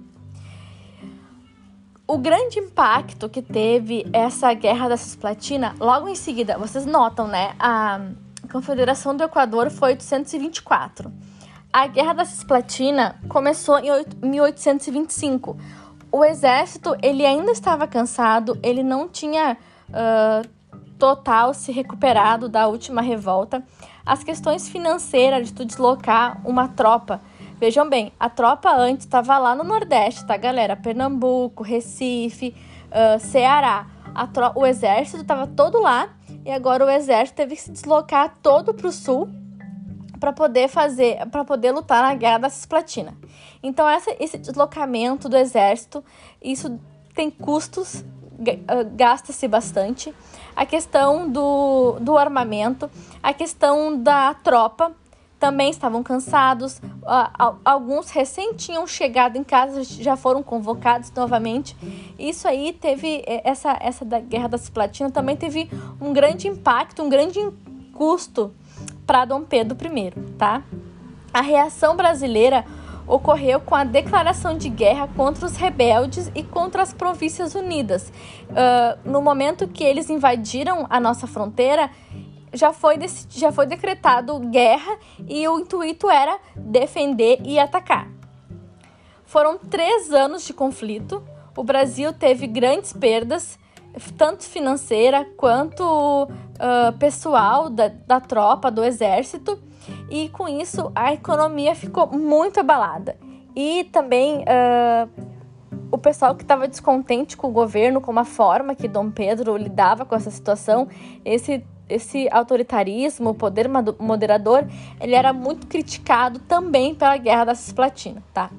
O grande impacto que teve essa guerra da Cisplatina, logo em seguida, vocês notam, né? A Confederação do Equador foi 824. A Guerra da Cisplatina começou em 1825. O exército ele ainda estava cansado, ele não tinha uh, total se recuperado da última revolta. As questões financeiras de tu deslocar uma tropa Vejam bem, a tropa antes estava lá no Nordeste, tá, galera? Pernambuco, Recife, uh, Ceará. o exército estava todo lá e agora o exército teve que se deslocar todo para o sul para poder fazer, para poder lutar na guerra da Cisplatina. Então essa, esse deslocamento do exército, isso tem custos, gasta-se bastante. A questão do, do armamento, a questão da tropa, também estavam cansados. Alguns recém tinham chegado em casa, já foram convocados novamente. Isso aí teve essa essa da guerra da Cisplatina também teve um grande impacto, um grande custo para Dom Pedro I, tá? A reação brasileira ocorreu com a declaração de guerra contra os rebeldes e contra as Províncias Unidas. Uh, no momento que eles invadiram a nossa fronteira, já foi, já foi decretado guerra e o intuito era defender e atacar. Foram três anos de conflito. O Brasil teve grandes perdas, tanto financeira quanto uh, pessoal da, da tropa, do exército, e com isso a economia ficou muito abalada. E também uh, o pessoal que estava descontente com o governo, com a forma que Dom Pedro lidava com essa situação, esse esse autoritarismo, o poder moderador, ele era muito criticado também pela Guerra da Cisplatina, tá?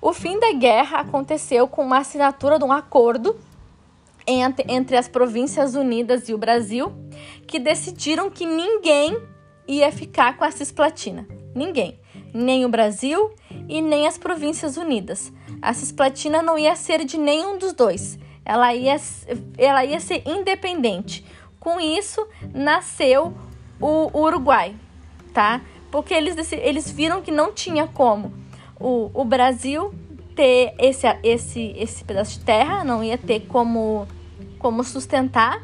O fim da guerra aconteceu com uma assinatura de um acordo entre as Províncias Unidas e o Brasil, que decidiram que ninguém ia ficar com a Cisplatina. Ninguém. Nem o Brasil e nem as Províncias Unidas. A Cisplatina não ia ser de nenhum dos dois. Ela ia, ela ia ser independente. Com isso, nasceu o Uruguai, tá? Porque eles, eles viram que não tinha como o, o Brasil ter esse, esse, esse pedaço de terra, não ia ter como, como sustentar.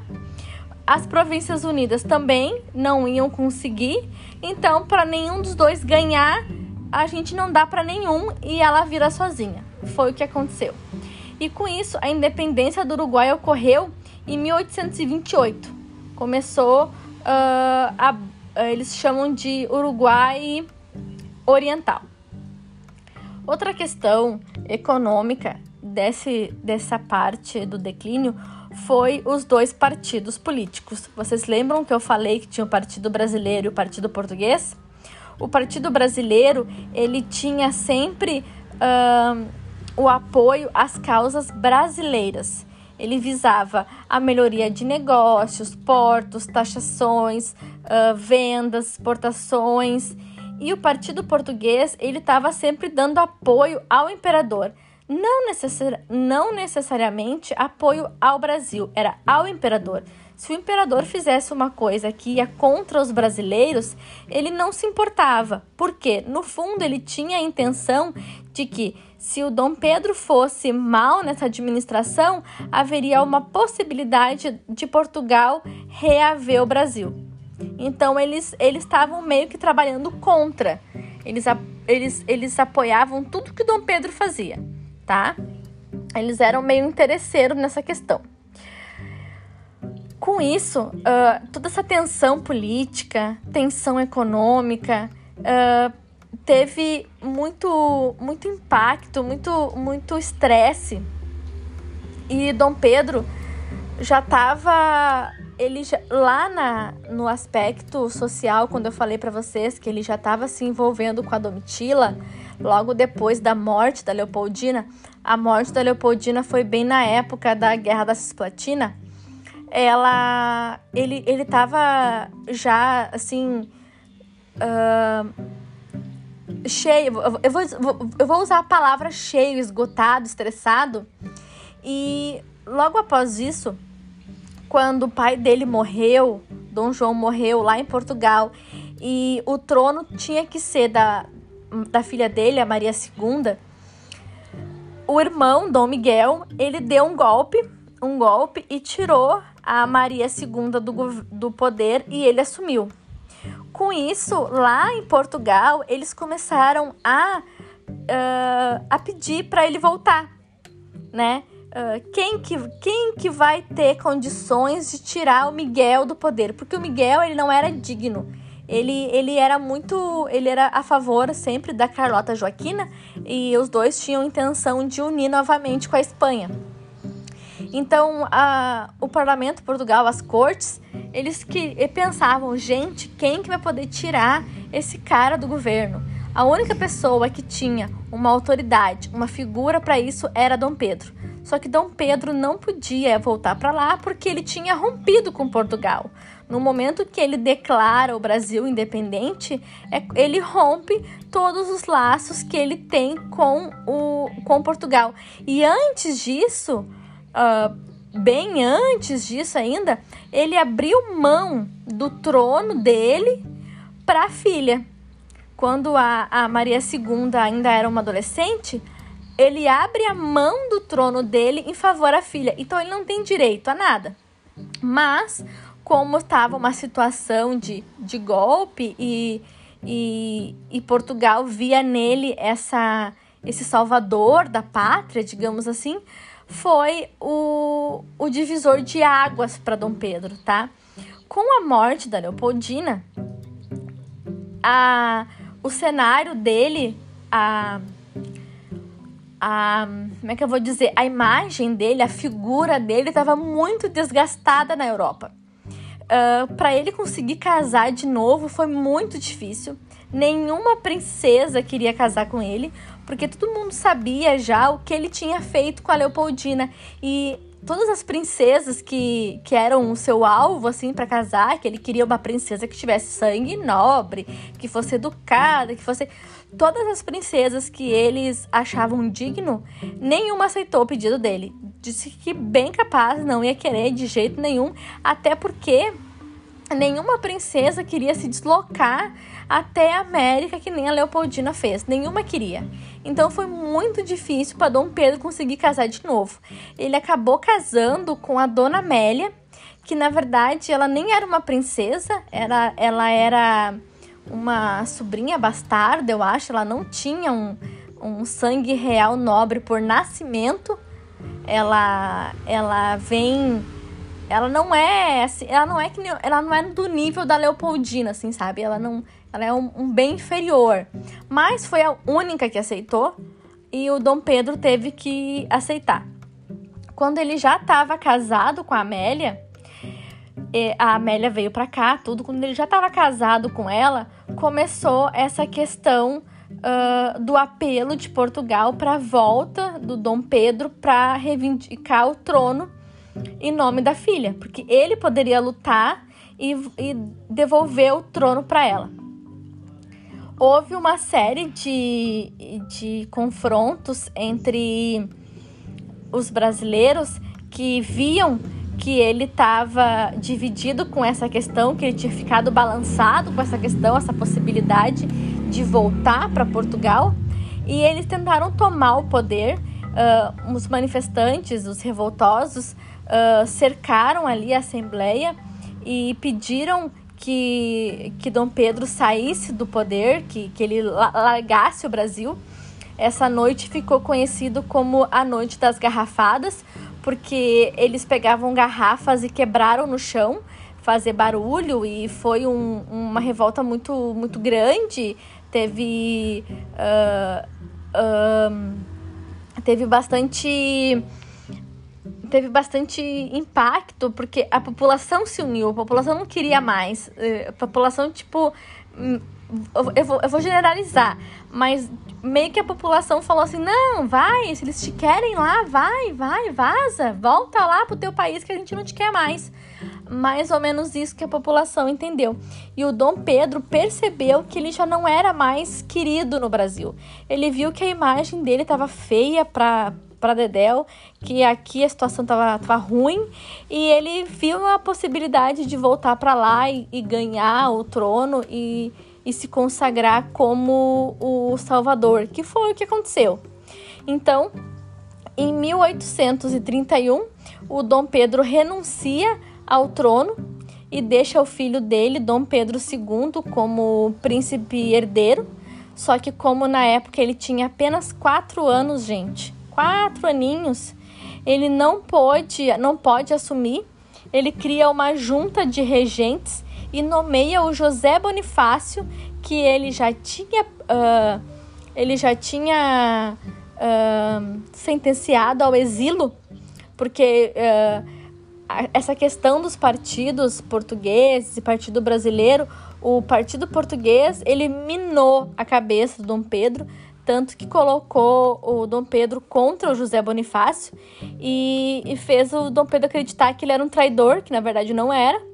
As Províncias Unidas também não iam conseguir. Então, para nenhum dos dois ganhar, a gente não dá para nenhum e ela vira sozinha. Foi o que aconteceu. E com isso, a independência do Uruguai ocorreu em 1828 começou uh, a, eles chamam de Uruguai Oriental. Outra questão econômica desse, dessa parte do declínio foi os dois partidos políticos. Vocês lembram que eu falei que tinha o Partido Brasileiro e o Partido Português? O Partido Brasileiro ele tinha sempre uh, o apoio às causas brasileiras. Ele visava a melhoria de negócios, portos, taxações, uh, vendas, exportações. E o Partido Português ele estava sempre dando apoio ao imperador. Não, necessari não necessariamente apoio ao Brasil, era ao imperador. Se o imperador fizesse uma coisa que ia contra os brasileiros, ele não se importava, porque no fundo ele tinha a intenção de que se o Dom Pedro fosse mal nessa administração, haveria uma possibilidade de Portugal reaver o Brasil. Então eles eles estavam meio que trabalhando contra. Eles, eles, eles apoiavam tudo que Dom Pedro fazia, tá? Eles eram meio interesseiros nessa questão. Com isso, uh, toda essa tensão política, tensão econômica, uh, teve muito, muito impacto, muito, muito estresse. E Dom Pedro já estava ele já, lá na, no aspecto social, quando eu falei para vocês que ele já estava se envolvendo com a Domitila, logo depois da morte da Leopoldina. A morte da Leopoldina foi bem na época da Guerra da Cisplatina. Ela, ele, ele tava já assim uh, cheio. Eu vou, eu vou usar a palavra cheio, esgotado, estressado. E logo após isso, quando o pai dele morreu, Dom João morreu lá em Portugal, e o trono tinha que ser da, da filha dele, a Maria II, o irmão, Dom Miguel, ele deu um golpe, um golpe e tirou a Maria II do, do poder e ele assumiu. Com isso, lá em Portugal, eles começaram a, uh, a pedir para ele voltar, né? Uh, quem, que, quem que vai ter condições de tirar o Miguel do poder? Porque o Miguel ele não era digno. Ele, ele era muito. Ele era a favor sempre da Carlota Joaquina e os dois tinham intenção de unir novamente com a Espanha. Então, a, o parlamento Portugal, as cortes, eles que pensavam, gente, quem que vai poder tirar esse cara do governo? A única pessoa que tinha uma autoridade, uma figura para isso era Dom Pedro. Só que Dom Pedro não podia voltar para lá porque ele tinha rompido com Portugal. No momento que ele declara o Brasil independente, é, ele rompe todos os laços que ele tem com, o, com Portugal. E antes disso, uh, bem antes disso ainda, ele abriu mão do trono dele para a filha. Quando a, a Maria II ainda era uma adolescente, ele abre a mão do trono dele em favor da filha. Então ele não tem direito a nada. Mas, como estava uma situação de, de golpe e, e, e Portugal via nele essa, esse salvador da pátria, digamos assim, foi o, o divisor de águas para Dom Pedro, tá? Com a morte da Leopoldina, a, o cenário dele, a a, como é que eu vou dizer, a imagem dele, a figura dele estava muito desgastada na Europa. Ah, para ele conseguir casar de novo foi muito difícil. Nenhuma princesa queria casar com ele, porque todo mundo sabia já o que ele tinha feito com a Leopoldina. E todas as princesas que, que eram o seu alvo, assim, para casar, que ele queria uma princesa que tivesse sangue nobre, que fosse educada, que fosse. Todas as princesas que eles achavam digno, nenhuma aceitou o pedido dele. Disse que bem capaz não ia querer de jeito nenhum, até porque nenhuma princesa queria se deslocar até a América que nem a Leopoldina fez. Nenhuma queria. Então foi muito difícil para Dom Pedro conseguir casar de novo. Ele acabou casando com a Dona Amélia, que na verdade ela nem era uma princesa, era, ela era uma sobrinha bastarda, eu acho. Ela não tinha um, um sangue real nobre por nascimento. Ela, ela vem ela não é assim, ela não é que ela não é do nível da Leopoldina, assim, sabe? Ela não, ela é um, um bem inferior. Mas foi a única que aceitou e o Dom Pedro teve que aceitar. Quando ele já estava casado com a Amélia, a Amélia veio para cá, tudo. Quando ele já estava casado com ela, começou essa questão uh, do apelo de Portugal para volta do Dom Pedro para reivindicar o trono em nome da filha, porque ele poderia lutar e, e devolver o trono para ela houve uma série de, de confrontos entre os brasileiros que viam que ele estava dividido com essa questão, que ele tinha ficado balançado com essa questão, essa possibilidade de voltar para Portugal, e eles tentaram tomar o poder. Uh, os manifestantes, os revoltosos, uh, cercaram ali a Assembleia e pediram que, que Dom Pedro saísse do poder, que, que ele largasse o Brasil. Essa noite ficou conhecido como a Noite das Garrafadas, porque eles pegavam garrafas e quebraram no chão, fazer barulho, e foi um, uma revolta muito, muito grande. Teve. Uh, teve bastante teve bastante impacto, porque a população se uniu, a população não queria mais. Eh, a população, tipo, hum, eu vou, eu vou generalizar, mas meio que a população falou assim: não, vai, se eles te querem lá, vai, vai, vaza, volta lá pro teu país que a gente não te quer mais. Mais ou menos isso que a população entendeu. E o Dom Pedro percebeu que ele já não era mais querido no Brasil. Ele viu que a imagem dele estava feia para para Dedéu, que aqui a situação estava tava ruim, e ele viu a possibilidade de voltar para lá e, e ganhar o trono e e se consagrar como o Salvador, que foi o que aconteceu. Então, em 1831, o Dom Pedro renuncia ao trono e deixa o filho dele, Dom Pedro II, como príncipe herdeiro. Só que como na época ele tinha apenas quatro anos, gente, quatro aninhos, ele não pôde, não pode assumir. Ele cria uma junta de regentes e nomeia o José Bonifácio, que ele já tinha, uh, ele já tinha uh, sentenciado ao exílio, porque uh, essa questão dos partidos portugueses e partido brasileiro, o partido português ele minou a cabeça do Dom Pedro, tanto que colocou o Dom Pedro contra o José Bonifácio e, e fez o Dom Pedro acreditar que ele era um traidor, que na verdade não era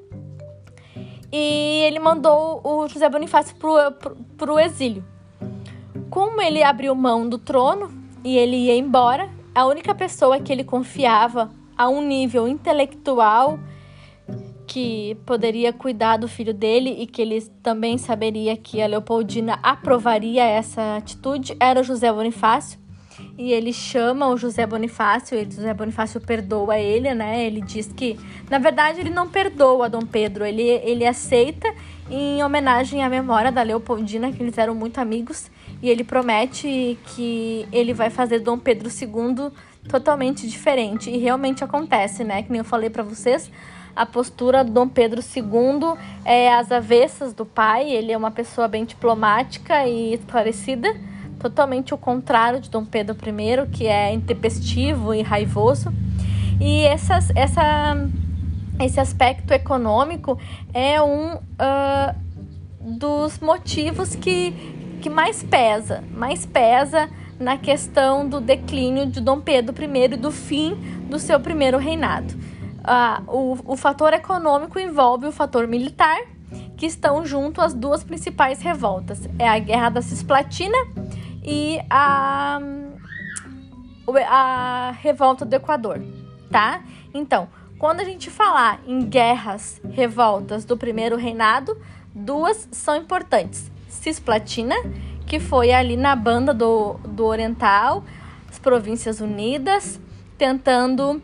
e ele mandou o José Bonifácio pro, pro, pro exílio. Como ele abriu mão do trono e ele ia embora, a única pessoa que ele confiava a um nível intelectual que poderia cuidar do filho dele e que ele também saberia que a Leopoldina aprovaria essa atitude era o José Bonifácio e ele chama o José Bonifácio, e José Bonifácio perdoa ele, né? Ele diz que, na verdade, ele não perdoa Dom Pedro, ele, ele aceita em homenagem à memória da Leopoldina, que eles eram muito amigos, e ele promete que ele vai fazer Dom Pedro II totalmente diferente. E realmente acontece, né? Que nem eu falei para vocês, a postura do Dom Pedro II é às avessas do pai, ele é uma pessoa bem diplomática e esclarecida totalmente o contrário de Dom Pedro I, que é intempestivo e raivoso. E essas, essa, esse aspecto econômico é um uh, dos motivos que, que mais pesa, mais pesa na questão do declínio de Dom Pedro I e do fim do seu primeiro reinado. Uh, o, o fator econômico envolve o fator militar, que estão junto as duas principais revoltas. É a Guerra da Cisplatina e a, a revolta do Equador, tá? Então, quando a gente falar em guerras, revoltas do primeiro reinado, duas são importantes: Cisplatina, que foi ali na banda do, do Oriental, as Províncias Unidas, tentando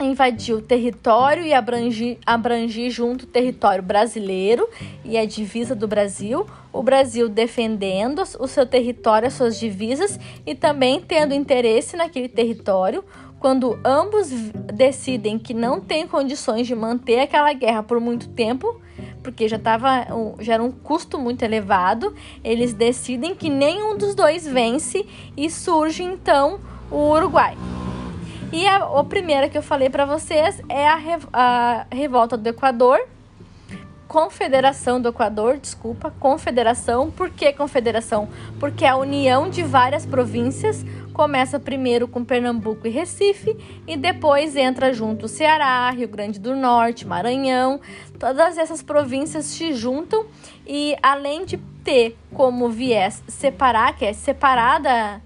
invadir o território e abrangir, abrangir junto o território brasileiro e a divisa do Brasil, o Brasil defendendo o seu território, as suas divisas e também tendo interesse naquele território. Quando ambos decidem que não tem condições de manter aquela guerra por muito tempo, porque já, tava, já era um custo muito elevado, eles decidem que nenhum dos dois vence e surge então o Uruguai. E a, a primeira que eu falei para vocês é a, a revolta do Equador, Confederação do Equador, desculpa, Confederação. Por que Confederação? Porque a união de várias províncias começa primeiro com Pernambuco e Recife e depois entra junto Ceará, Rio Grande do Norte, Maranhão. Todas essas províncias se juntam e além de ter como viés separar, que é separada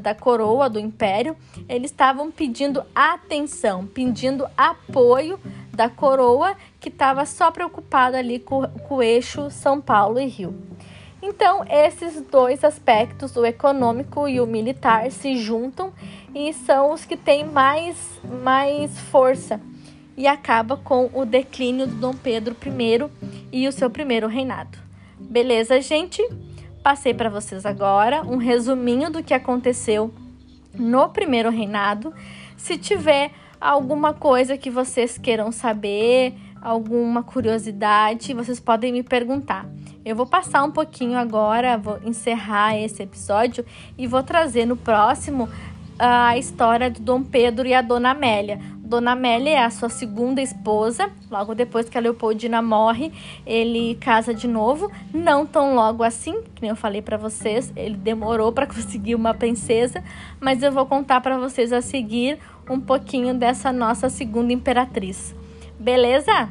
da coroa do império, eles estavam pedindo atenção, pedindo apoio da coroa que estava só preocupada ali com, com o eixo São Paulo e Rio. Então, esses dois aspectos, o econômico e o militar, se juntam e são os que têm mais, mais força e acaba com o declínio do Dom Pedro I e o seu primeiro reinado. Beleza, gente? Passei para vocês agora um resuminho do que aconteceu no primeiro reinado. Se tiver alguma coisa que vocês queiram saber, alguma curiosidade, vocês podem me perguntar. Eu vou passar um pouquinho agora, vou encerrar esse episódio e vou trazer no próximo a história do Dom Pedro e a Dona Amélia. Dona Amélia é a sua segunda esposa. Logo depois que a Leopoldina morre, ele casa de novo. Não tão logo assim, que nem eu falei para vocês, ele demorou para conseguir uma princesa, mas eu vou contar para vocês a seguir um pouquinho dessa nossa segunda imperatriz. Beleza?